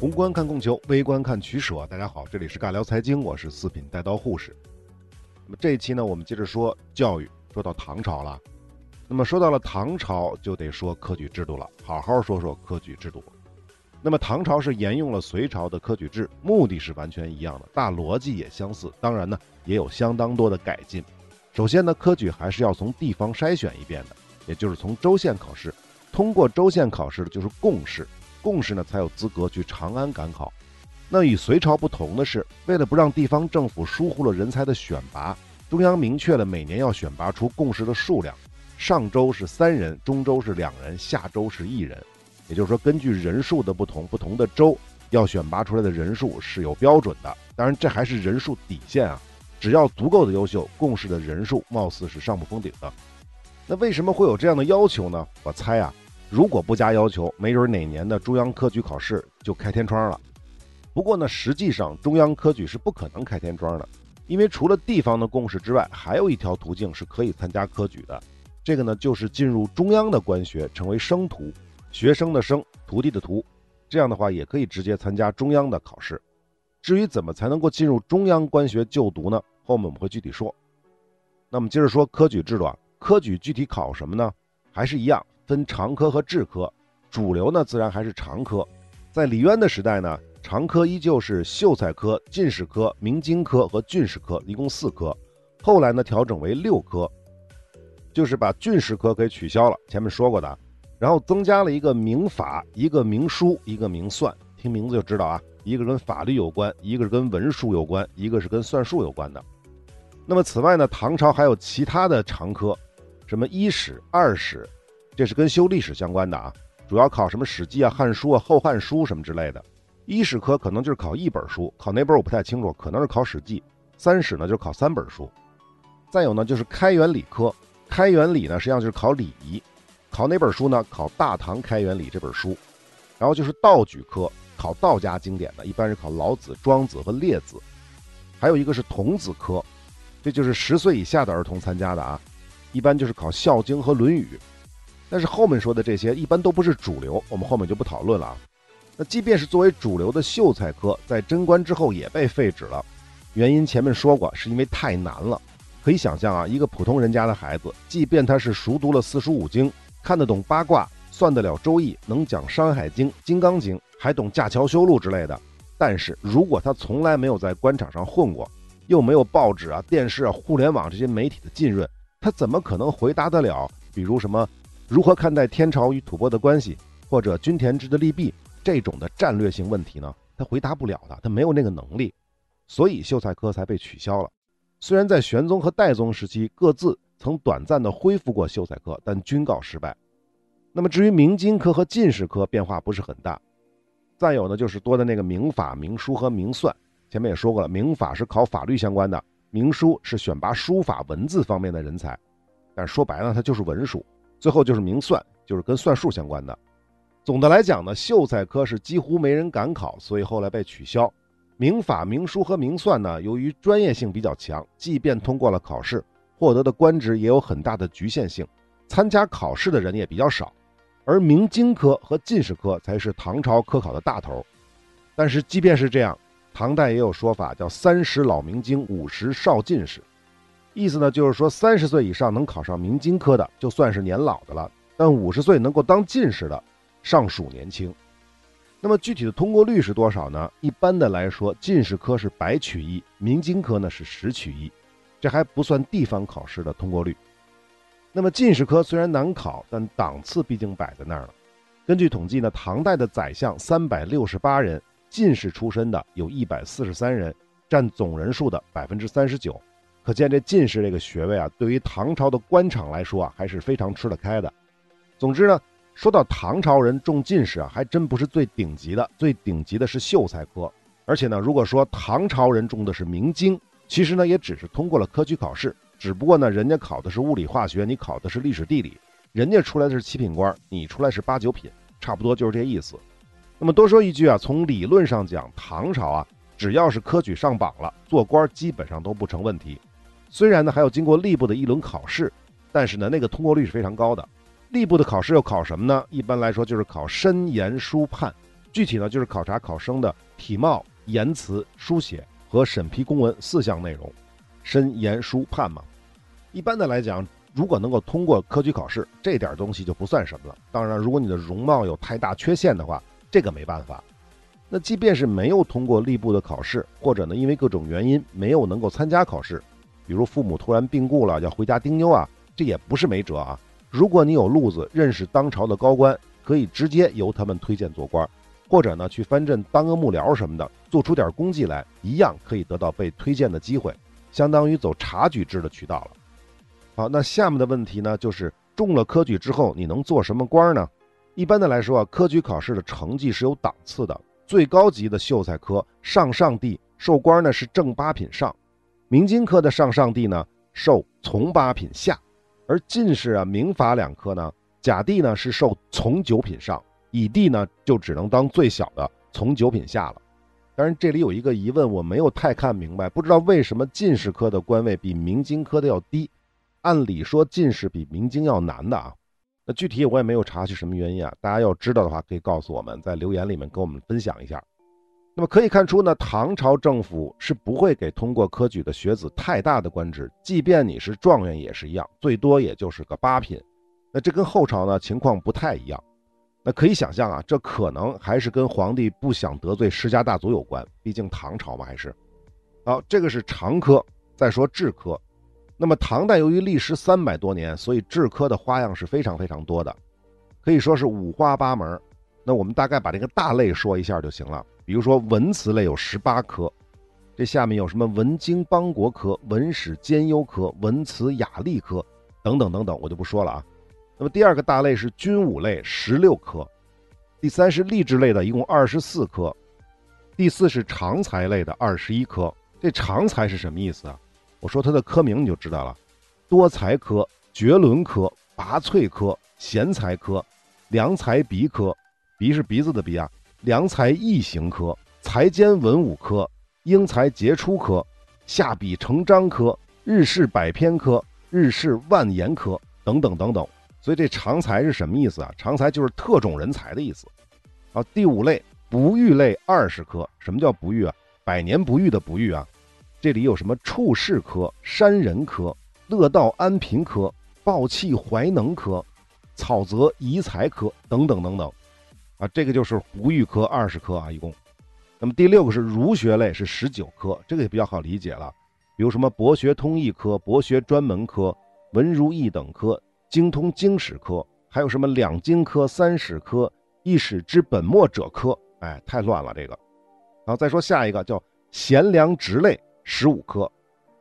宏观看供求，微观看取舍。大家好，这里是尬聊财经，我是四品带刀护士。那么这一期呢，我们接着说教育，说到唐朝了。那么说到了唐朝，就得说科举制度了，好好说说科举制度。那么唐朝是沿用了隋朝的科举制，目的是完全一样的，大逻辑也相似。当然呢，也有相当多的改进。首先呢，科举还是要从地方筛选一遍的，也就是从州县考试。通过州县考试的就是贡士，贡士呢才有资格去长安赶考。那与隋朝不同的是，为了不让地方政府疏忽了人才的选拔，中央明确了每年要选拔出贡士的数量，上周是三人，中周是两人，下周是一人。也就是说，根据人数的不同，不同的州要选拔出来的人数是有标准的。当然，这还是人数底线啊，只要足够的优秀，共事的人数貌似是上不封顶的。那为什么会有这样的要求呢？我猜啊。如果不加要求，没准哪年的中央科举考试就开天窗了。不过呢，实际上中央科举是不可能开天窗的，因为除了地方的共事之外，还有一条途径是可以参加科举的。这个呢，就是进入中央的官学，成为生徒，学生的生，徒弟的徒。这样的话，也可以直接参加中央的考试。至于怎么才能够进入中央官学就读呢？后面我们会具体说。那么接着说科举制度啊，科举具体考什么呢？还是一样。分常科和制科，主流呢自然还是常科。在李渊的时代呢，常科依旧是秀才科、进士科、明经科和进士科，一共四科。后来呢调整为六科，就是把进士科给取消了。前面说过的，然后增加了一个明法、一个明书、一个明算。听名字就知道啊，一个跟法律有关，一个是跟文书有关，一个是跟算术有关的。那么此外呢，唐朝还有其他的常科，什么一史、二史。这是跟修历史相关的啊，主要考什么《史记》啊、《汉书》啊、《后汉书》什么之类的。一史科可能就是考一本书，考哪本我不太清楚，可能是考《史记》。三史呢就是考三本书。再有呢就是开元理科，开元礼呢实际上就是考礼仪，考哪本书呢？考《大唐开元礼》这本书。然后就是道举科，考道家经典的，一般是考老子、庄子和列子。还有一个是童子科，这就是十岁以下的儿童参加的啊，一般就是考《孝经》和《论语》。但是后面说的这些一般都不是主流，我们后面就不讨论了啊。那即便是作为主流的秀才科，在贞观之后也被废止了，原因前面说过，是因为太难了。可以想象啊，一个普通人家的孩子，即便他是熟读了四书五经，看得懂八卦，算得了周易，能讲《山海经》《金刚经》，还懂架桥修路之类的，但是如果他从来没有在官场上混过，又没有报纸啊、电视啊、互联网这些媒体的浸润，他怎么可能回答得了？比如什么？如何看待天朝与吐蕃的关系，或者均田制的利弊这种的战略性问题呢？他回答不了的，他没有那个能力，所以秀才科才被取消了。虽然在玄宗和代宗时期各自曾短暂的恢复过秀才科，但均告失败。那么至于明经科和进士科变化不是很大。再有呢，就是多的那个明法、明书和明算。前面也说过了，明法是考法律相关的，明书是选拔书法文字方面的人才。但说白了，它就是文书。最后就是明算，就是跟算术相关的。总的来讲呢，秀才科是几乎没人敢考，所以后来被取消。明法、明书和明算呢，由于专业性比较强，即便通过了考试，获得的官职也有很大的局限性，参加考试的人也比较少。而明经科和进士科才是唐朝科考的大头。但是即便是这样，唐代也有说法叫“三十老明经，五十少进士”。意思呢，就是说三十岁以上能考上明经科的，就算是年老的了；但五十岁能够当进士的，尚属年轻。那么具体的通过率是多少呢？一般的来说，进士科是百取一，明经科呢是十取一，这还不算地方考试的通过率。那么进士科虽然难考，但档次毕竟摆在那儿了。根据统计呢，唐代的宰相三百六十八人，进士出身的有一百四十三人，占总人数的百分之三十九。可见这进士这个学位啊，对于唐朝的官场来说啊，还是非常吃得开的。总之呢，说到唐朝人中进士啊，还真不是最顶级的，最顶级的是秀才科。而且呢，如果说唐朝人中的是明经，其实呢，也只是通过了科举考试，只不过呢，人家考的是物理化学，你考的是历史地理，人家出来的是七品官，你出来是八九品，差不多就是这意思。那么多说一句啊，从理论上讲，唐朝啊，只要是科举上榜了，做官基本上都不成问题。虽然呢还要经过吏部的一轮考试，但是呢那个通过率是非常高的。吏部的考试要考什么呢？一般来说就是考申言书判，具体呢就是考察考生的体貌、言辞、书写和审批公文四项内容。申言书判嘛，一般的来讲。如果能够通过科举考试，这点东西就不算什么了。当然，如果你的容貌有太大缺陷的话，这个没办法。那即便是没有通过吏部的考试，或者呢因为各种原因没有能够参加考试，比如父母突然病故了要回家丁忧啊，这也不是没辙啊。如果你有路子，认识当朝的高官，可以直接由他们推荐做官，或者呢去藩镇当个幕僚什么的，做出点功绩来，一样可以得到被推荐的机会，相当于走察举制的渠道了。好，那下面的问题呢，就是中了科举之后，你能做什么官呢？一般的来说啊，科举考试的成绩是有档次的，最高级的秀才科上上帝授官呢是正八品上，明经科的上上帝呢授从八品下，而进士啊、明法两科呢，甲第呢是受从九品上，乙第呢就只能当最小的从九品下了。当然这里有一个疑问，我没有太看明白，不知道为什么进士科的官位比明经科的要低。按理说进士比明经要难的啊，那具体我也没有查是什么原因啊。大家要知道的话，可以告诉我们，在留言里面跟我们分享一下。那么可以看出呢，唐朝政府是不会给通过科举的学子太大的官职，即便你是状元也是一样，最多也就是个八品。那这跟后朝呢情况不太一样。那可以想象啊，这可能还是跟皇帝不想得罪世家大族有关，毕竟唐朝嘛还是。好，这个是常科，再说制科。那么唐代由于历时三百多年，所以制科的花样是非常非常多的，可以说是五花八门。那我们大概把这个大类说一下就行了。比如说文辞类有十八科，这下面有什么文经邦国科、文史兼优科、文辞雅丽科等等等等，我就不说了啊。那么第二个大类是军武类十六科，第三是励志类的，一共二十四科，第四是常才类的二十一科。这常才是什么意思啊？我说它的科名你就知道了：多才科、绝伦科、拔萃科、贤才科、良才鼻科，鼻是鼻子的鼻啊；良才异行科、才兼文武科、英才杰出科、下笔成章科、日式百篇科、日式万言科等等等等。所以这常才是什么意思啊？常才就是特种人才的意思。啊，第五类不遇类二十科。什么叫不遇啊？百年不遇的不遇啊。这里有什么处世科、山人科、乐道安贫科、抱气怀能科、草泽遗才科等等等等，啊，这个就是不遇科二十科啊，一共。那么第六个是儒学类，是十九科，这个也比较好理解了。比如什么博学通义科、博学专门科、文儒义等科、精通经史科，还有什么两经科、三史科、一史之本末者科，哎，太乱了这个。然后再说下一个叫贤良直类。十五科，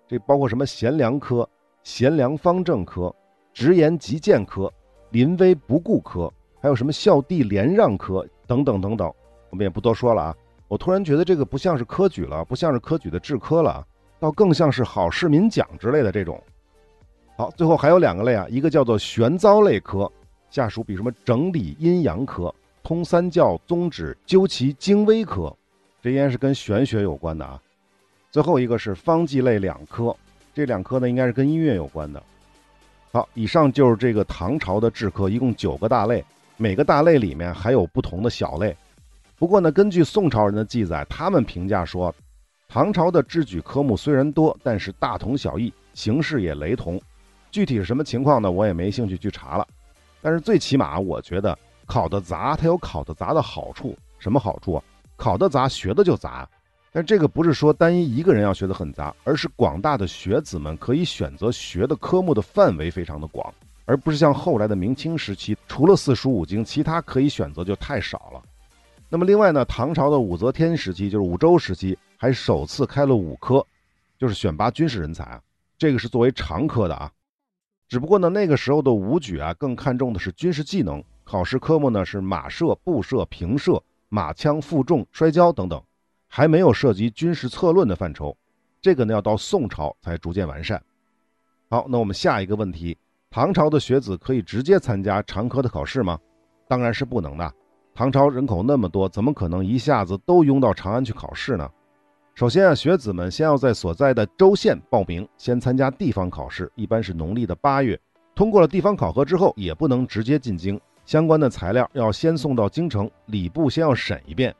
这包括什么贤良科、贤良方正科、直言极谏科、临危不顾科，还有什么孝弟廉让科等等等等，我们也不多说了啊。我突然觉得这个不像是科举了，不像是科举的制科了，倒更像是好市民奖之类的这种。好，最后还有两个类啊，一个叫做玄糟类科，下属比什么整理阴阳科、通三教宗旨究其精微科，这应该是跟玄学有关的啊。最后一个是方剂类两科，这两科呢应该是跟音乐有关的。好，以上就是这个唐朝的制科，一共九个大类，每个大类里面还有不同的小类。不过呢，根据宋朝人的记载，他们评价说，唐朝的制举科目虽然多，但是大同小异，形式也雷同。具体是什么情况呢？我也没兴趣去查了。但是最起码，我觉得考的杂，它有考的杂的好处。什么好处？考的杂，学的就杂。但这个不是说单一一个人要学得很杂，而是广大的学子们可以选择学的科目的范围非常的广，而不是像后来的明清时期，除了四书五经，其他可以选择就太少了。那么另外呢，唐朝的武则天时期，就是武周时期，还首次开了武科，就是选拔军事人才啊，这个是作为常科的啊。只不过呢，那个时候的武举啊，更看重的是军事技能，考试科目呢是马射、步射、平射、马枪、负重、摔跤等等。还没有涉及军事策论的范畴，这个呢要到宋朝才逐渐完善。好，那我们下一个问题，唐朝的学子可以直接参加长科的考试吗？当然是不能的。唐朝人口那么多，怎么可能一下子都拥到长安去考试呢？首先啊，学子们先要在所在的州县报名，先参加地方考试，一般是农历的八月。通过了地方考核之后，也不能直接进京，相关的材料要先送到京城，礼部先要审一遍。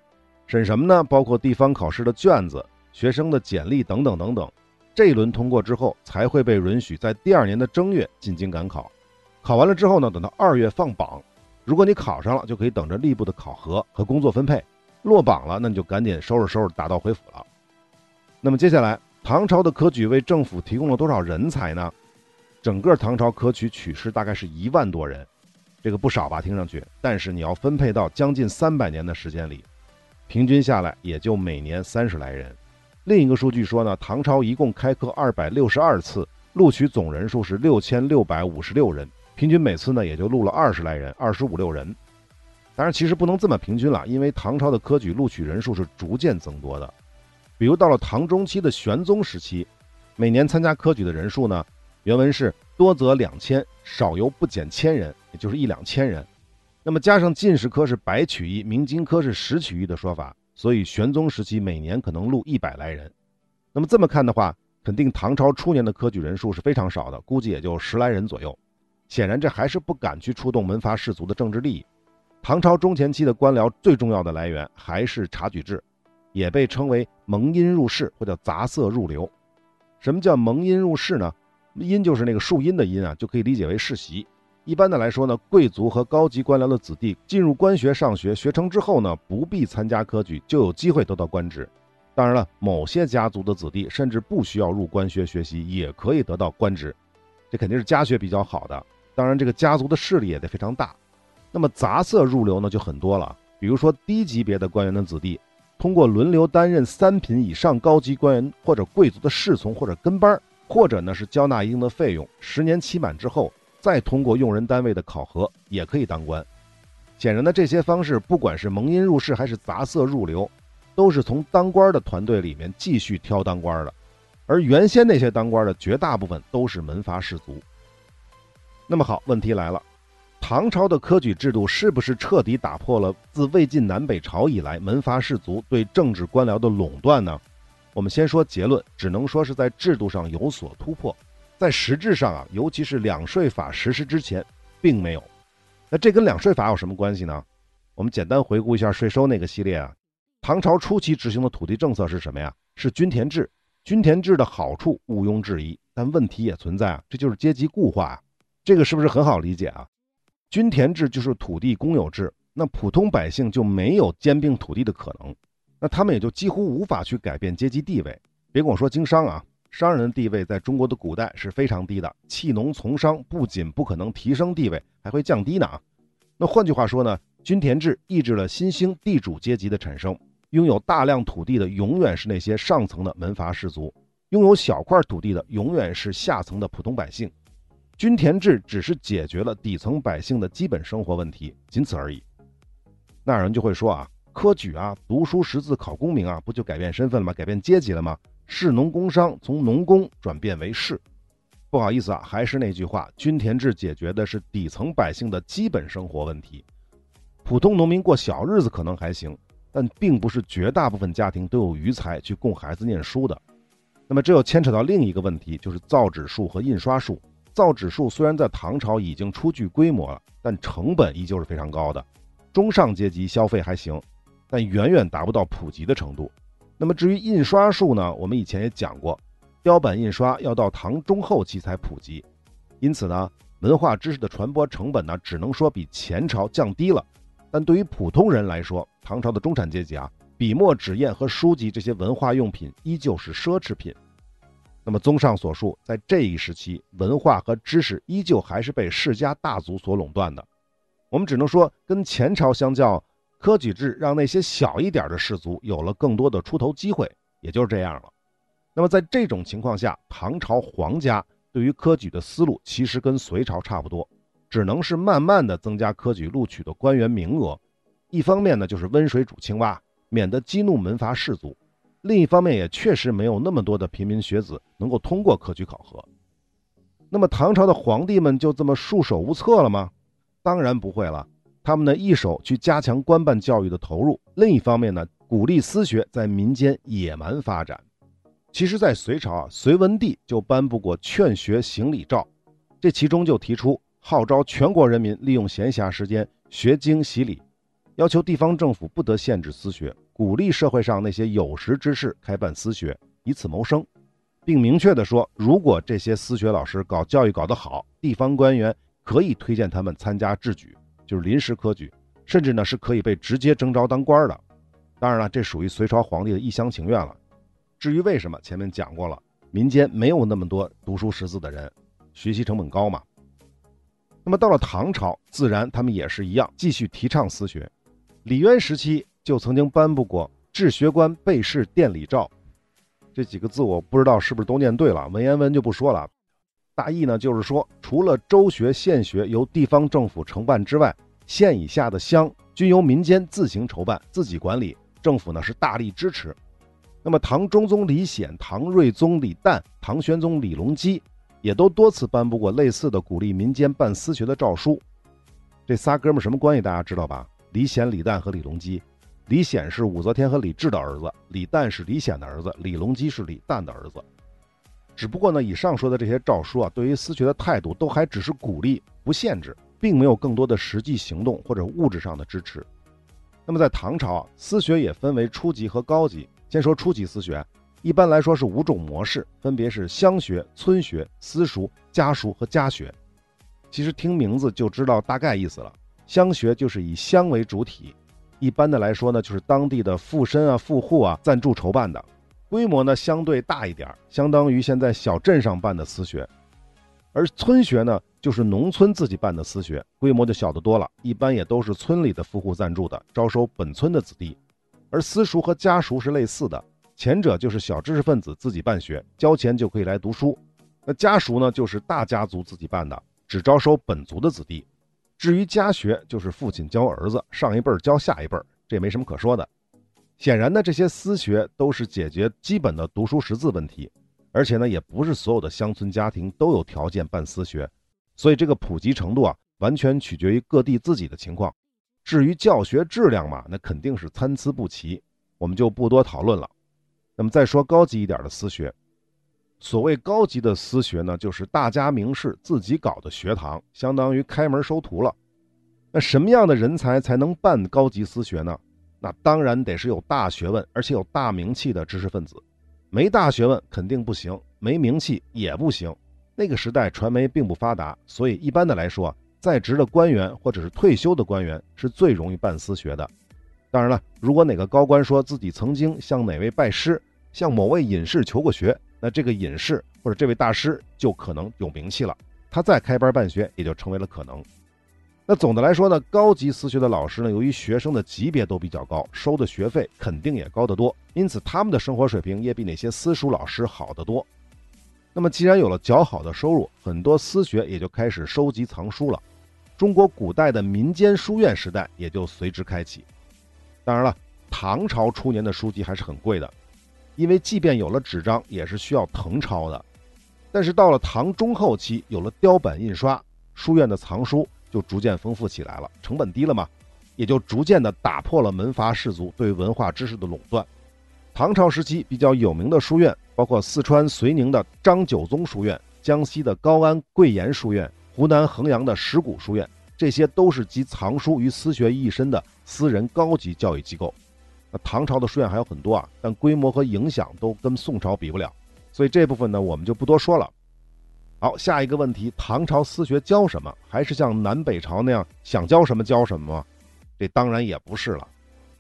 审什么呢？包括地方考试的卷子、学生的简历等等等等。这一轮通过之后，才会被允许在第二年的正月进京赶考。考完了之后呢，等到二月放榜。如果你考上了，就可以等着吏部的考核和工作分配。落榜了，那你就赶紧收拾收拾，打道回府了。那么接下来，唐朝的科举为政府提供了多少人才呢？整个唐朝科举取士大概是一万多人，这个不少吧？听上去，但是你要分配到将近三百年的时间里。平均下来也就每年三十来人。另一个数据说呢，唐朝一共开科二百六十二次，录取总人数是六千六百五十六人，平均每次呢也就录了二十来人，二十五六人。当然，其实不能这么平均了，因为唐朝的科举录取人数是逐渐增多的。比如到了唐中期的玄宗时期，每年参加科举的人数呢，原文是多则两千，少由不减千人，也就是一两千人。那么加上进士科是百取一，明经科是十取一的说法，所以玄宗时期每年可能录一百来人。那么这么看的话，肯定唐朝初年的科举人数是非常少的，估计也就十来人左右。显然这还是不敢去触动门阀士族的政治利益。唐朝中前期的官僚最重要的来源还是察举制，也被称为蒙阴入仕或叫杂色入流。什么叫蒙阴入仕呢？阴就是那个树荫的阴啊，就可以理解为世袭。一般的来说呢，贵族和高级官僚的子弟进入官学上学，学成之后呢，不必参加科举，就有机会得到官职。当然了，某些家族的子弟甚至不需要入官学学习，也可以得到官职。这肯定是家学比较好的。当然，这个家族的势力也得非常大。那么杂色入流呢，就很多了。比如说低级别的官员的子弟，通过轮流担任三品以上高级官员或者贵族的侍从或者跟班，或者呢是交纳一定的费用，十年期满之后。再通过用人单位的考核也可以当官。显然呢，这些方式不管是蒙阴入仕还是杂色入流，都是从当官的团队里面继续挑当官的。而原先那些当官的绝大部分都是门阀士族。那么好，问题来了，唐朝的科举制度是不是彻底打破了自魏晋南北朝以来门阀士族对政治官僚的垄断呢？我们先说结论，只能说是在制度上有所突破。在实质上啊，尤其是两税法实施之前，并没有。那这跟两税法有什么关系呢？我们简单回顾一下税收那个系列啊。唐朝初期执行的土地政策是什么呀？是均田制。均田制的好处毋庸置疑，但问题也存在啊，这就是阶级固化。这个是不是很好理解啊？均田制就是土地公有制，那普通百姓就没有兼并土地的可能，那他们也就几乎无法去改变阶级地位。别跟我说经商啊。商人的地位在中国的古代是非常低的，弃农从商不仅不可能提升地位，还会降低呢。那换句话说呢，均田制抑制了新兴地主阶级的产生，拥有大量土地的永远是那些上层的门阀士族，拥有小块土地的永远是下层的普通百姓。均田制只是解决了底层百姓的基本生活问题，仅此而已。那有人就会说啊，科举啊，读书识字考功名啊，不就改变身份了吗？改变阶级了吗？士农工商从农工转变为士，不好意思啊，还是那句话，均田制解决的是底层百姓的基本生活问题。普通农民过小日子可能还行，但并不是绝大部分家庭都有余财去供孩子念书的。那么这又牵扯到另一个问题，就是造纸术和印刷术。造纸术虽然在唐朝已经初具规模了，但成本依旧是非常高的。中上阶级消费还行，但远远达不到普及的程度。那么至于印刷术呢？我们以前也讲过，雕版印刷要到唐中后期才普及，因此呢，文化知识的传播成本呢，只能说比前朝降低了。但对于普通人来说，唐朝的中产阶级啊，笔墨纸砚和书籍这些文化用品依旧是奢侈品。那么综上所述，在这一时期，文化和知识依旧还是被世家大族所垄断的。我们只能说，跟前朝相较。科举制让那些小一点的士族有了更多的出头机会，也就是这样了。那么在这种情况下，唐朝皇家对于科举的思路其实跟隋朝差不多，只能是慢慢的增加科举录取的官员名额。一方面呢，就是温水煮青蛙，免得激怒门阀士族；另一方面，也确实没有那么多的平民学子能够通过科举考核。那么唐朝的皇帝们就这么束手无策了吗？当然不会了。他们呢，一手去加强官办教育的投入，另一方面呢，鼓励私学在民间野蛮发展。其实，在隋朝啊，隋文帝就颁布过劝学行礼诏，这其中就提出号召全国人民利用闲暇时间学经习礼，要求地方政府不得限制私学，鼓励社会上那些有识之士开办私学，以此谋生，并明确的说，如果这些私学老师搞教育搞得好，地方官员可以推荐他们参加制举。就是临时科举，甚至呢是可以被直接征召当官的。当然了，这属于隋朝皇帝的一厢情愿了。至于为什么，前面讲过了，民间没有那么多读书识字的人，学习成本高嘛。那么到了唐朝，自然他们也是一样，继续提倡私学。李渊时期就曾经颁布过《治学官备试殿礼诏》，这几个字我不知道是不是都念对了，文言文就不说了。大意呢，就是说，除了州学、县学由地方政府承办之外，县以下的乡均由民间自行筹办、自己管理，政府呢是大力支持。那么，唐中宗李显、唐睿宗李旦、唐玄宗李隆基也都多次颁布过类似的鼓励民间办私学的诏书。这仨哥们什么关系？大家知道吧？李显、李旦和李隆基。李显是武则天和李治的儿子，李旦是李显的儿子，李隆基是李旦的儿子。只不过呢，以上说的这些诏书啊，对于私学的态度都还只是鼓励，不限制，并没有更多的实际行动或者物质上的支持。那么在唐朝啊，私学也分为初级和高级。先说初级私学，一般来说是五种模式，分别是乡学、村学、私塾、家塾和家学。其实听名字就知道大概意思了。乡学就是以乡为主体，一般的来说呢，就是当地的富绅啊、富户啊赞助筹办的。规模呢相对大一点，相当于现在小镇上办的私学，而村学呢就是农村自己办的私学，规模就小得多了，一般也都是村里的富户赞助的，招收本村的子弟。而私塾和家塾是类似的，前者就是小知识分子自己办学，交钱就可以来读书；那家塾呢就是大家族自己办的，只招收本族的子弟。至于家学，就是父亲教儿子，上一辈教下一辈，这没什么可说的。显然呢，这些私学都是解决基本的读书识字问题，而且呢，也不是所有的乡村家庭都有条件办私学，所以这个普及程度啊，完全取决于各地自己的情况。至于教学质量嘛，那肯定是参差不齐，我们就不多讨论了。那么再说高级一点的私学，所谓高级的私学呢，就是大家名士自己搞的学堂，相当于开门收徒了。那什么样的人才才能办高级私学呢？那当然得是有大学问，而且有大名气的知识分子，没大学问肯定不行，没名气也不行。那个时代传媒并不发达，所以一般的来说，在职的官员或者是退休的官员是最容易办私学的。当然了，如果哪个高官说自己曾经向哪位拜师，向某位隐士求过学，那这个隐士或者这位大师就可能有名气了，他再开班办学也就成为了可能。那总的来说呢，高级私学的老师呢，由于学生的级别都比较高，收的学费肯定也高得多，因此他们的生活水平也比那些私塾老师好得多。那么既然有了较好的收入，很多私学也就开始收集藏书了，中国古代的民间书院时代也就随之开启。当然了，唐朝初年的书籍还是很贵的，因为即便有了纸张，也是需要誊抄的。但是到了唐中后期，有了雕版印刷，书院的藏书。就逐渐丰富起来了，成本低了嘛，也就逐渐的打破了门阀士族对文化知识的垄断。唐朝时期比较有名的书院，包括四川遂宁的张九宗书院、江西的高安贵岩书院、湖南衡阳的石鼓书院，这些都是集藏书与私学一身的私人高级教育机构。那唐朝的书院还有很多啊，但规模和影响都跟宋朝比不了，所以这部分呢，我们就不多说了。好，下一个问题，唐朝私学教什么？还是像南北朝那样想教什么教什么吗？这当然也不是了。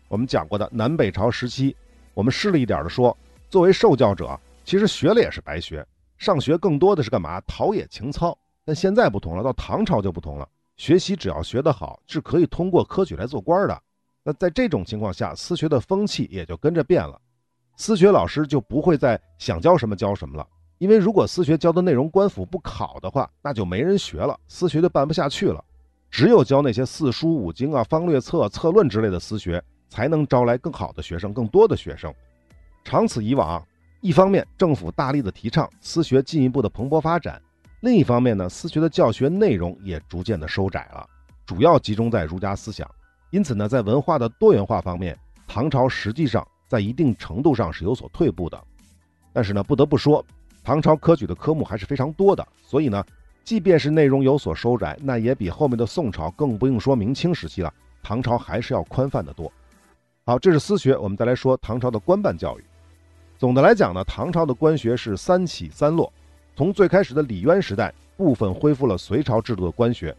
我们讲过的南北朝时期，我们势利一点的说，作为受教者，其实学了也是白学，上学更多的是干嘛？陶冶情操。但现在不同了，到唐朝就不同了，学习只要学得好，是可以通过科举来做官的。那在这种情况下，私学的风气也就跟着变了，私学老师就不会再想教什么教什么了。因为如果私学教的内容官府不考的话，那就没人学了，私学就办不下去了。只有教那些四书五经啊、方略策、策论之类的私学，才能招来更好的学生、更多的学生。长此以往，一方面政府大力的提倡私学进一步的蓬勃发展，另一方面呢，私学的教学内容也逐渐的收窄了，主要集中在儒家思想。因此呢，在文化的多元化方面，唐朝实际上在一定程度上是有所退步的。但是呢，不得不说，唐朝科举的科目还是非常多的，所以呢，即便是内容有所收窄，那也比后面的宋朝，更不用说明清时期了，唐朝还是要宽泛的多。好，这是私学，我们再来说唐朝的官办教育。总的来讲呢，唐朝的官学是三起三落。从最开始的李渊时代，部分恢复了隋朝制度的官学；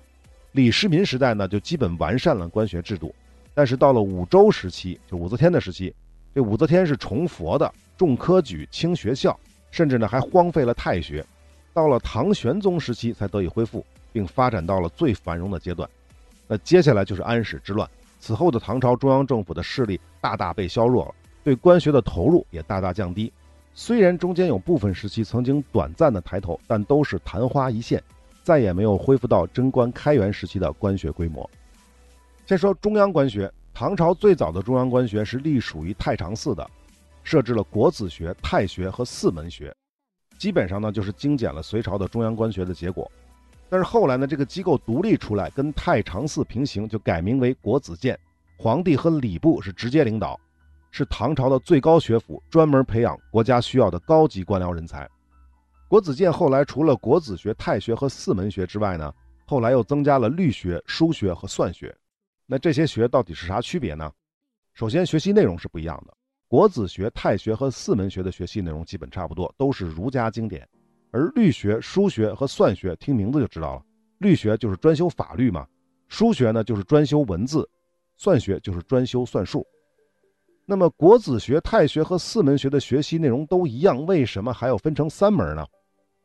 李世民时代呢，就基本完善了官学制度。但是到了武周时期，就武则天的时期，这武则天是崇佛的，重科举，轻学校，甚至呢还荒废了太学。到了唐玄宗时期才得以恢复，并发展到了最繁荣的阶段。那接下来就是安史之乱，此后的唐朝中央政府的势力大大被削弱了。对官学的投入也大大降低，虽然中间有部分时期曾经短暂的抬头，但都是昙花一现，再也没有恢复到贞观开元时期的官学规模。先说中央官学，唐朝最早的中央官学是隶属于太常寺的，设置了国子学、太学和四门学，基本上呢就是精简了隋朝的中央官学的结果。但是后来呢，这个机构独立出来，跟太常寺平行，就改名为国子监，皇帝和礼部是直接领导。是唐朝的最高学府，专门培养国家需要的高级官僚人才。国子监后来除了国子学、太学和四门学之外呢，后来又增加了律学、书学和算学。那这些学到底是啥区别呢？首先，学习内容是不一样的。国子学、太学和四门学的学习内容基本差不多，都是儒家经典。而律学、书学和算学，听名字就知道了，律学就是专修法律嘛，书学呢就是专修文字，算学就是专修算术。那么国子学、太学和四门学的学习内容都一样，为什么还要分成三门呢？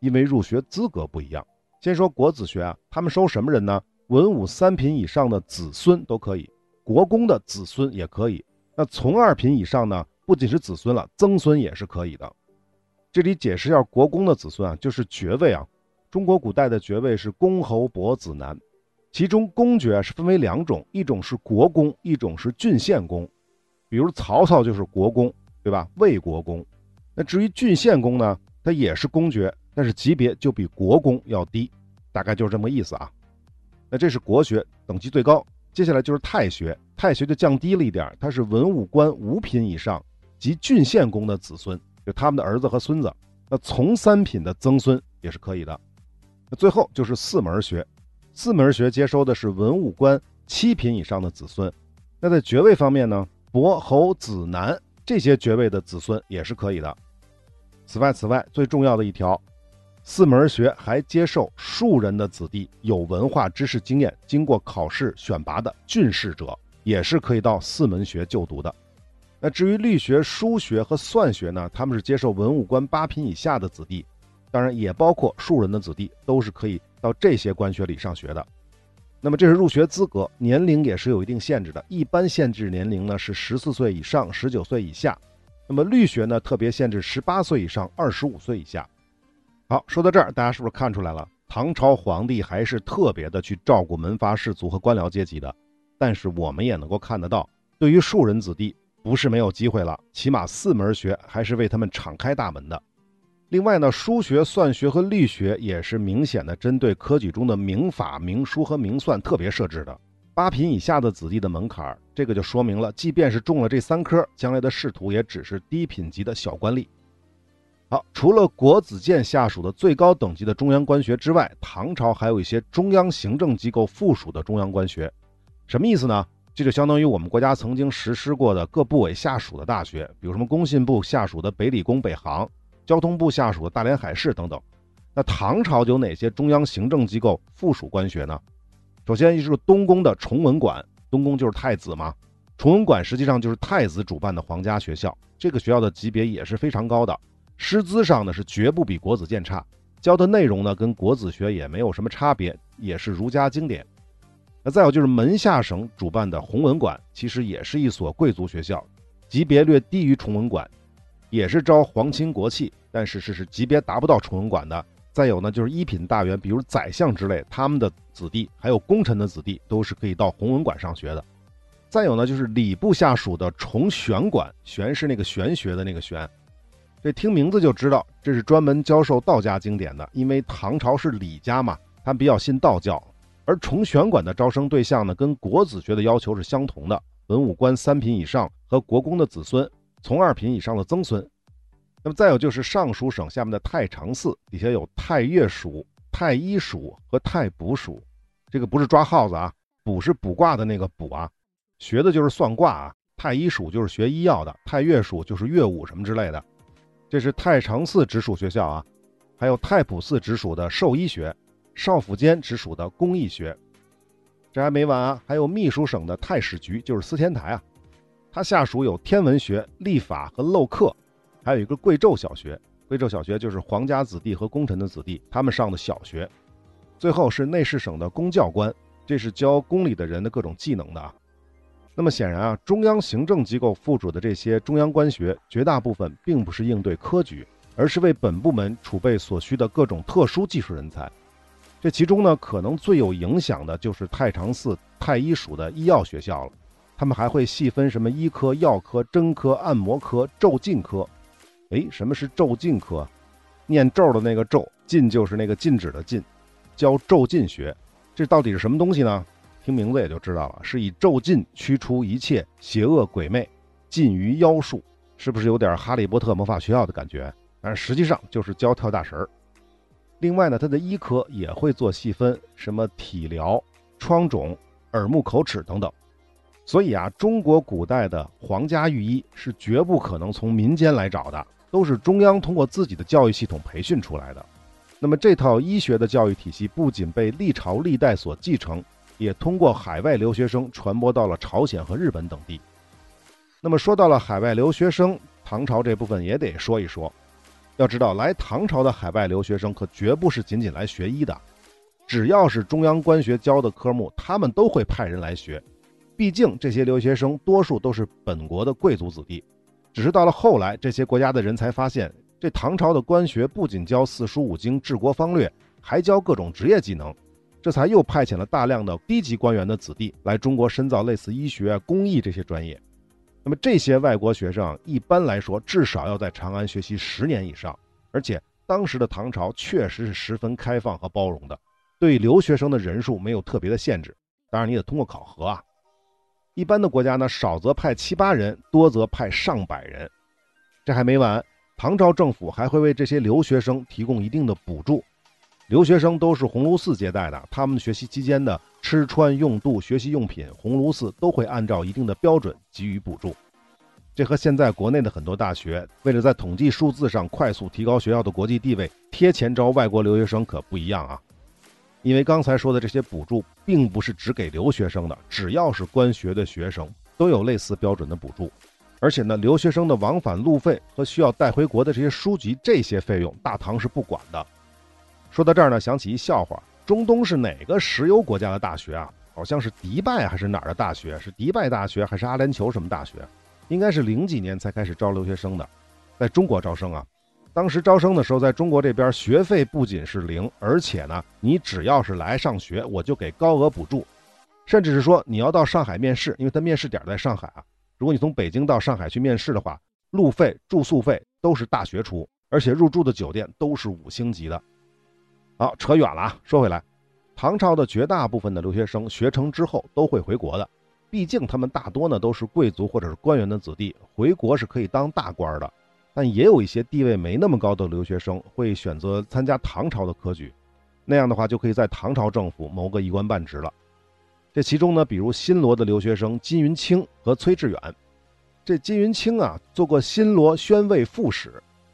因为入学资格不一样。先说国子学啊，他们收什么人呢？文武三品以上的子孙都可以，国公的子孙也可以。那从二品以上呢，不仅是子孙了，曾孙也是可以的。这里解释一下，国公的子孙啊，就是爵位啊。中国古代的爵位是公、侯、伯、子、男，其中公爵是分为两种，一种是国公，一种是郡县公。比如曹操就是国公，对吧？魏国公。那至于郡县公呢，他也是公爵，但是级别就比国公要低，大概就是这么意思啊。那这是国学等级最高，接下来就是太学，太学就降低了一点，它是文武官五品以上及郡县公的子孙，就他们的儿子和孙子。那从三品的曾孙也是可以的。那最后就是四门学，四门学接收的是文武官七品以上的子孙。那在爵位方面呢？伯侯子男这些爵位的子孙也是可以的。此外，此外最重要的一条，四门学还接受庶人的子弟，有文化知识经验，经过考试选拔的进士者，也是可以到四门学就读的。那至于律学、书学和算学呢？他们是接受文武官八品以下的子弟，当然也包括庶人的子弟，都是可以到这些官学里上学的。那么这是入学资格，年龄也是有一定限制的。一般限制年龄呢是十四岁以上，十九岁以下。那么律学呢特别限制十八岁以上，二十五岁以下。好，说到这儿，大家是不是看出来了？唐朝皇帝还是特别的去照顾门阀士族和官僚阶级的。但是我们也能够看得到，对于庶人子弟不是没有机会了，起码四门学还是为他们敞开大门的。另外呢，书学、算学和力学也是明显的针对科举中的明法、明书和明算特别设置的。八品以下的子弟的门槛，这个就说明了，即便是中了这三科，将来的仕途也只是低品级的小官吏。好，除了国子监下属的最高等级的中央官学之外，唐朝还有一些中央行政机构附属的中央官学，什么意思呢？这就相当于我们国家曾经实施过的各部委下属的大学，比如什么工信部下属的北理工、北航。交通部下属的大连海事等等，那唐朝有哪些中央行政机构附属官学呢？首先就是东宫的崇文馆，东宫就是太子嘛，崇文馆实际上就是太子主办的皇家学校，这个学校的级别也是非常高的，师资上呢是绝不比国子监差，教的内容呢跟国子学也没有什么差别，也是儒家经典。那再有就是门下省主办的弘文馆，其实也是一所贵族学校，级别略低于崇文馆。也是招皇亲国戚，但是是是级别达不到崇文馆的。再有呢，就是一品大员，比如宰相之类，他们的子弟，还有功臣的子弟，都是可以到弘文馆上学的。再有呢，就是礼部下属的崇玄馆，玄是那个玄学的那个玄，这听名字就知道，这是专门教授道家经典的。因为唐朝是礼家嘛，他比较信道教。而重选馆的招生对象呢，跟国子学的要求是相同的：文武官三品以上和国公的子孙，从二品以上的曾孙。那么再有就是尚书省下面的太常寺底下有太岳署、太医署和太卜署。这个不是抓耗子啊，卜是卜卦的那个卜啊，学的就是算卦啊。太医署就是学医药的，太岳署就是乐舞什么之类的。这是太常寺直属学校啊，还有太卜寺直属的兽医学。少府监直属的工艺学，这还没完啊！还有秘书省的太史局，就是司天台啊，它下属有天文学、历法和漏课，还有一个贵胄小学。贵胄小学就是皇家子弟和功臣的子弟他们上的小学。最后是内侍省的公教官，这是教宫里的人的各种技能的啊。那么显然啊，中央行政机构附属的这些中央官学，绝大部分并不是应对科举，而是为本部门储备所需的各种特殊技术人才。这其中呢，可能最有影响的就是太常寺太医署的医药学校了。他们还会细分什么医科、药科、针科、按摩科、咒禁科。哎，什么是咒禁科？念咒的那个咒，禁就是那个禁止的禁，教咒禁学。这到底是什么东西呢？听名字也就知道了，是以咒禁驱除一切邪恶鬼魅，禁于妖术。是不是有点哈利波特魔法学校的感觉？但实际上就是教跳大神儿。另外呢，它的医科也会做细分，什么体疗、疮肿、耳目口齿等等。所以啊，中国古代的皇家御医是绝不可能从民间来找的，都是中央通过自己的教育系统培训出来的。那么这套医学的教育体系不仅被历朝历代所继承，也通过海外留学生传播到了朝鲜和日本等地。那么说到了海外留学生，唐朝这部分也得说一说。要知道，来唐朝的海外留学生可绝不是仅仅来学医的，只要是中央官学教的科目，他们都会派人来学。毕竟这些留学生多数都是本国的贵族子弟，只是到了后来，这些国家的人才发现，这唐朝的官学不仅教四书五经、治国方略，还教各种职业技能，这才又派遣了大量的低级官员的子弟来中国深造类似医学、工艺这些专业。那么这些外国学生一般来说至少要在长安学习十年以上，而且当时的唐朝确实是十分开放和包容的，对留学生的人数没有特别的限制。当然你得通过考核啊。一般的国家呢，少则派七八人，多则派上百人。这还没完，唐朝政府还会为这些留学生提供一定的补助。留学生都是鸿胪寺接待的，他们学习期间的吃穿用度、学习用品，鸿胪寺都会按照一定的标准给予补助。这和现在国内的很多大学为了在统计数字上快速提高学校的国际地位，贴钱招外国留学生可不一样啊。因为刚才说的这些补助，并不是只给留学生的，只要是官学的学生都有类似标准的补助。而且呢，留学生的往返路费和需要带回国的这些书籍，这些费用大唐是不管的。说到这儿呢，想起一笑话：中东是哪个石油国家的大学啊？好像是迪拜还是哪儿的大学？是迪拜大学还是阿联酋什么大学？应该是零几年才开始招留学生的，在中国招生啊。当时招生的时候，在中国这边学费不仅是零，而且呢，你只要是来上学，我就给高额补助，甚至是说你要到上海面试，因为他面试点在上海啊。如果你从北京到上海去面试的话，路费、住宿费都是大学出，而且入住的酒店都是五星级的。好，扯远了啊。说回来，唐朝的绝大部分的留学生学成之后都会回国的，毕竟他们大多呢都是贵族或者是官员的子弟，回国是可以当大官的。但也有一些地位没那么高的留学生会选择参加唐朝的科举，那样的话就可以在唐朝政府谋个一官半职了。这其中呢，比如新罗的留学生金云清和崔致远。这金云清啊，做过新罗宣慰副使。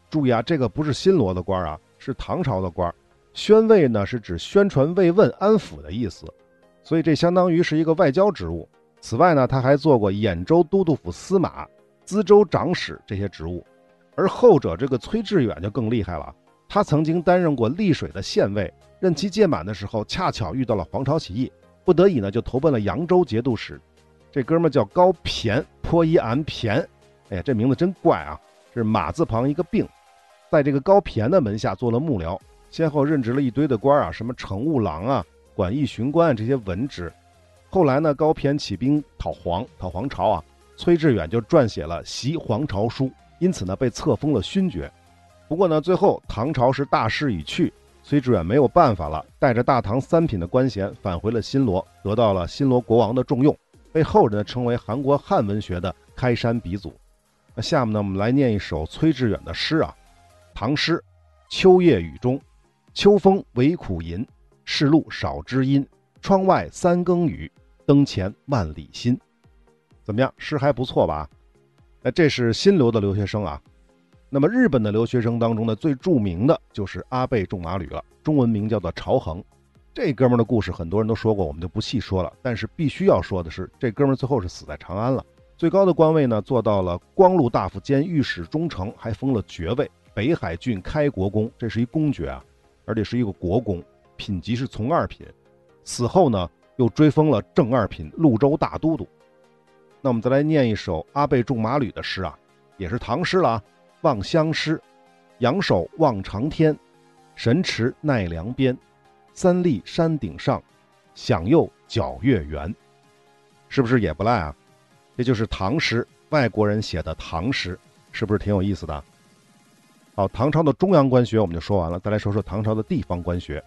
注意啊，这个不是新罗的官啊，是唐朝的官。宣慰呢是指宣传慰问安抚的意思，所以这相当于是一个外交职务。此外呢，他还做过兖州都督府司马、淄州长史这些职务。而后者这个崔致远就更厉害了，他曾经担任过丽水的县尉，任期届满的时候，恰巧遇到了黄巢起义，不得已呢就投奔了扬州节度使。这哥们叫高骈，颇一安骈，哎呀，这名字真怪啊，是马字旁一个病，在这个高骈的门下做了幕僚。先后任职了一堆的官啊，什么乘务郎啊、管驿巡官这些文职。后来呢，高骈起兵讨黄，讨黄巢啊，崔致远就撰写了《袭黄巢书》，因此呢被册封了勋爵。不过呢，最后唐朝是大势已去，崔致远没有办法了，带着大唐三品的官衔返回了新罗，得到了新罗国王的重用，被后人称为韩国汉文学的开山鼻祖。那下面呢，我们来念一首崔致远的诗啊，唐诗：秋夜雨中，秋风唯苦吟，世路少知音。窗外三更雨，灯前万里心。怎么样，诗还不错吧？那这是新留的留学生啊。那么日本的留学生当中呢，最著名的就是阿倍仲麻吕了，中文名叫做朝衡。这哥们的故事很多人都说过，我们就不细说了。但是必须要说的是，这哥们最后是死在长安了。最高的官位呢，做到了光禄大夫兼御史中丞，还封了爵位——北海郡开国公。这是一公爵啊，而且是一个国公，品级是从二品。死后呢，又追封了正二品潞州大都督。那我们再来念一首阿倍仲麻吕的诗啊，也是唐诗了啊，《望乡诗》：仰首望长天，神池奈良边。三立山顶上，响又皎月圆。是不是也不赖啊？这就是唐诗，外国人写的唐诗，是不是挺有意思的？好，唐朝的中央官学我们就说完了，再来说说唐朝的地方官学。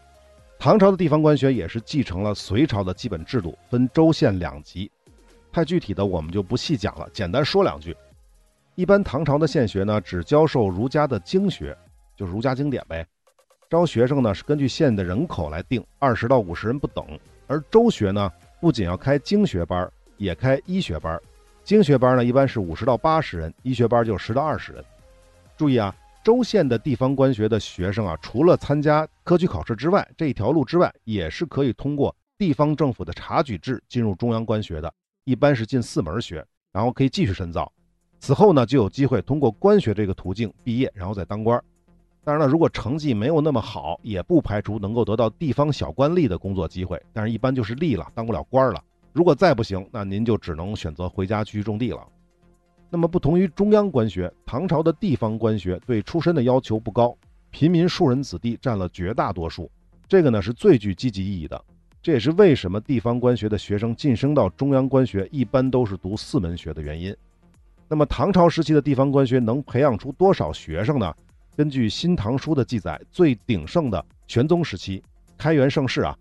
唐朝的地方官学也是继承了隋朝的基本制度，分州县两级。太具体的我们就不细讲了，简单说两句。一般唐朝的县学呢，只教授儒家的经学，就是儒家经典呗。招学生呢是根据县的人口来定，二十到五十人不等。而州学呢，不仅要开经学班，也开医学班。经学班呢一般是五十到八十人，医学班就十到二十人。注意啊。州县的地方官学的学生啊，除了参加科举考试之外，这一条路之外，也是可以通过地方政府的察举制进入中央官学的。一般是进四门学，然后可以继续深造。此后呢，就有机会通过官学这个途径毕业，然后再当官。当然了，如果成绩没有那么好，也不排除能够得到地方小官吏的工作机会，但是一般就是吏了，当不了官了。如果再不行，那您就只能选择回家继续种地了。那么，不同于中央官学，唐朝的地方官学对出身的要求不高，平民庶人子弟占了绝大多数。这个呢是最具积极意义的。这也是为什么地方官学的学生晋升到中央官学一般都是读四门学的原因。那么，唐朝时期的地方官学能培养出多少学生呢？根据《新唐书》的记载，最鼎盛的玄宗时期，开元盛世啊，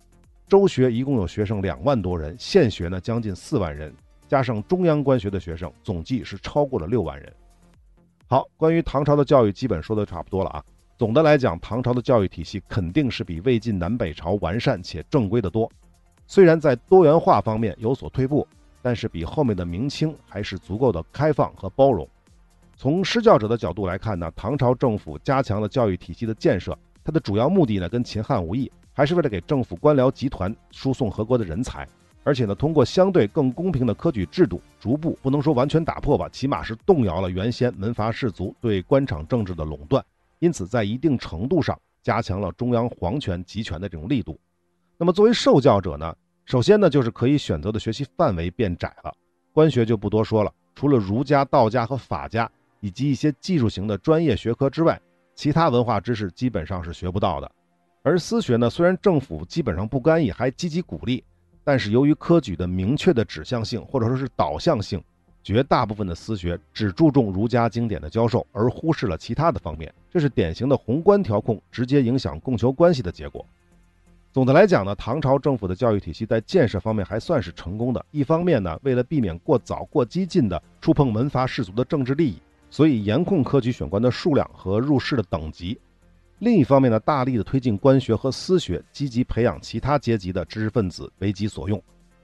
州学一共有学生两万多人，县学呢将近四万人。加上中央官学的学生，总计是超过了六万人。好，关于唐朝的教育，基本说的差不多了啊。总的来讲，唐朝的教育体系肯定是比魏晋南北朝完善且正规的多。虽然在多元化方面有所退步，但是比后面的明清还是足够的开放和包容。从施教者的角度来看呢，唐朝政府加强了教育体系的建设，它的主要目的呢，跟秦汉无异，还是为了给政府官僚集团输送合格的人才。而且呢，通过相对更公平的科举制度，逐步不能说完全打破吧，起码是动摇了原先门阀士族对官场政治的垄断，因此在一定程度上加强了中央皇权集权的这种力度。那么作为受教者呢，首先呢就是可以选择的学习范围变窄了，官学就不多说了，除了儒家、道家和法家以及一些技术型的专业学科之外，其他文化知识基本上是学不到的。而私学呢，虽然政府基本上不干预，还积极鼓励。但是由于科举的明确的指向性或者说是导向性，绝大部分的私学只注重儒家经典的教授，而忽视了其他的方面，这是典型的宏观调控直接影响供求关系的结果。总的来讲呢，唐朝政府的教育体系在建设方面还算是成功的。一方面呢，为了避免过早过激进的触碰门阀士族的政治利益，所以严控科举选官的数量和入仕的等级。另一方面呢，大力的推进官学和私学，积极培养其他阶级的知识分子为己所用，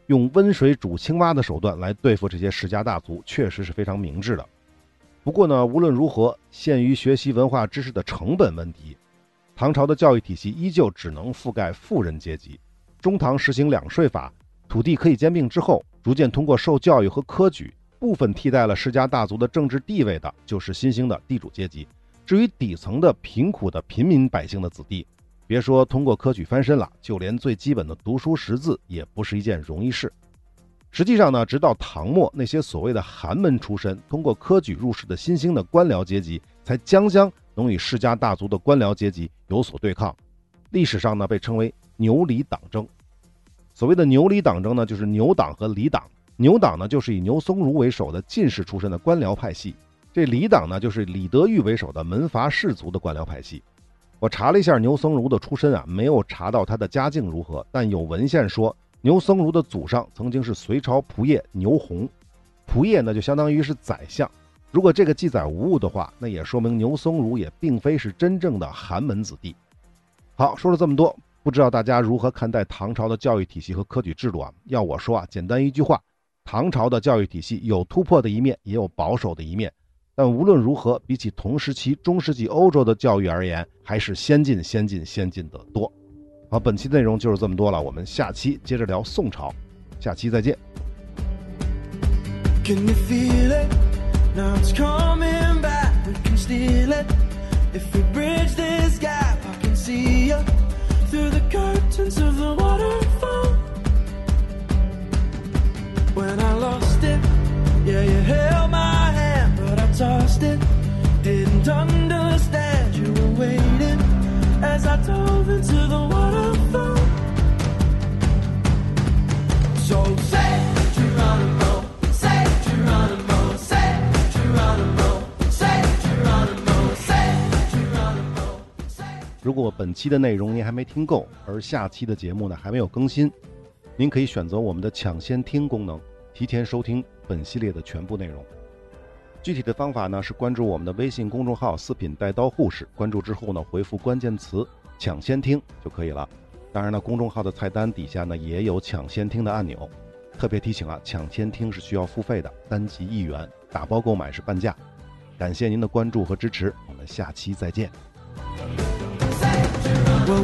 用温水煮青蛙的手段来对付这些世家大族，确实是非常明智的。不过呢，无论如何，限于学习文化知识的成本问题，唐朝的教育体系依旧只能覆盖富人阶级。中唐实行两税法，土地可以兼并之后，逐渐通过受教育和科举，部分替代了世家大族的政治地位的，就是新兴的地主阶级。至于底层的贫苦的平民百姓的子弟，别说通过科举翻身了，就连最基本的读书识字也不是一件容易事。实际上呢，直到唐末，那些所谓的寒门出身、通过科举入仕的新兴的官僚阶级，才将将能与世家大族的官僚阶级有所对抗。历史上呢，被称为牛李党争。所谓的牛李党争呢，就是牛党和李党。牛党呢，就是以牛僧孺为首的进士出身的官僚派系。这李党呢，就是李德裕为首的门阀士族的官僚派系。我查了一下牛僧孺的出身啊，没有查到他的家境如何，但有文献说牛僧孺的祖上曾经是隋朝仆射牛弘，仆射呢就相当于是宰相。如果这个记载无误的话，那也说明牛僧孺也并非是真正的寒门子弟。好，说了这么多，不知道大家如何看待唐朝的教育体系和科举制度啊？要我说啊，简单一句话，唐朝的教育体系有突破的一面，也有保守的一面。但无论如何，比起同时期中世纪欧洲的教育而言，还是先进、先进、先进的多。好，本期内容就是这么多了，我们下期接着聊宋朝，下期再见。tossed it. Didn't understand you were waiting as I dove into the waterfall. So say Geronimo, say Geronimo, say Geronimo, say Geronimo, say Geronimo. 如果本期的内容您还没听够，而下期的节目呢还没有更新，您可以选择我们的抢先听功能，提前收听本系列的全部内容。具体的方法呢是关注我们的微信公众号“四品带刀护士”，关注之后呢回复关键词“抢先听”就可以了。当然呢，公众号的菜单底下呢也有抢先听的按钮。特别提醒啊，抢先听是需要付费的，单集一元，打包购买是半价。感谢您的关注和支持，我们下期再见。Well,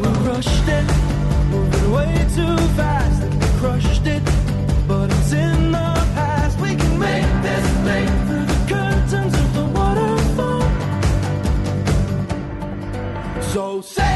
we so.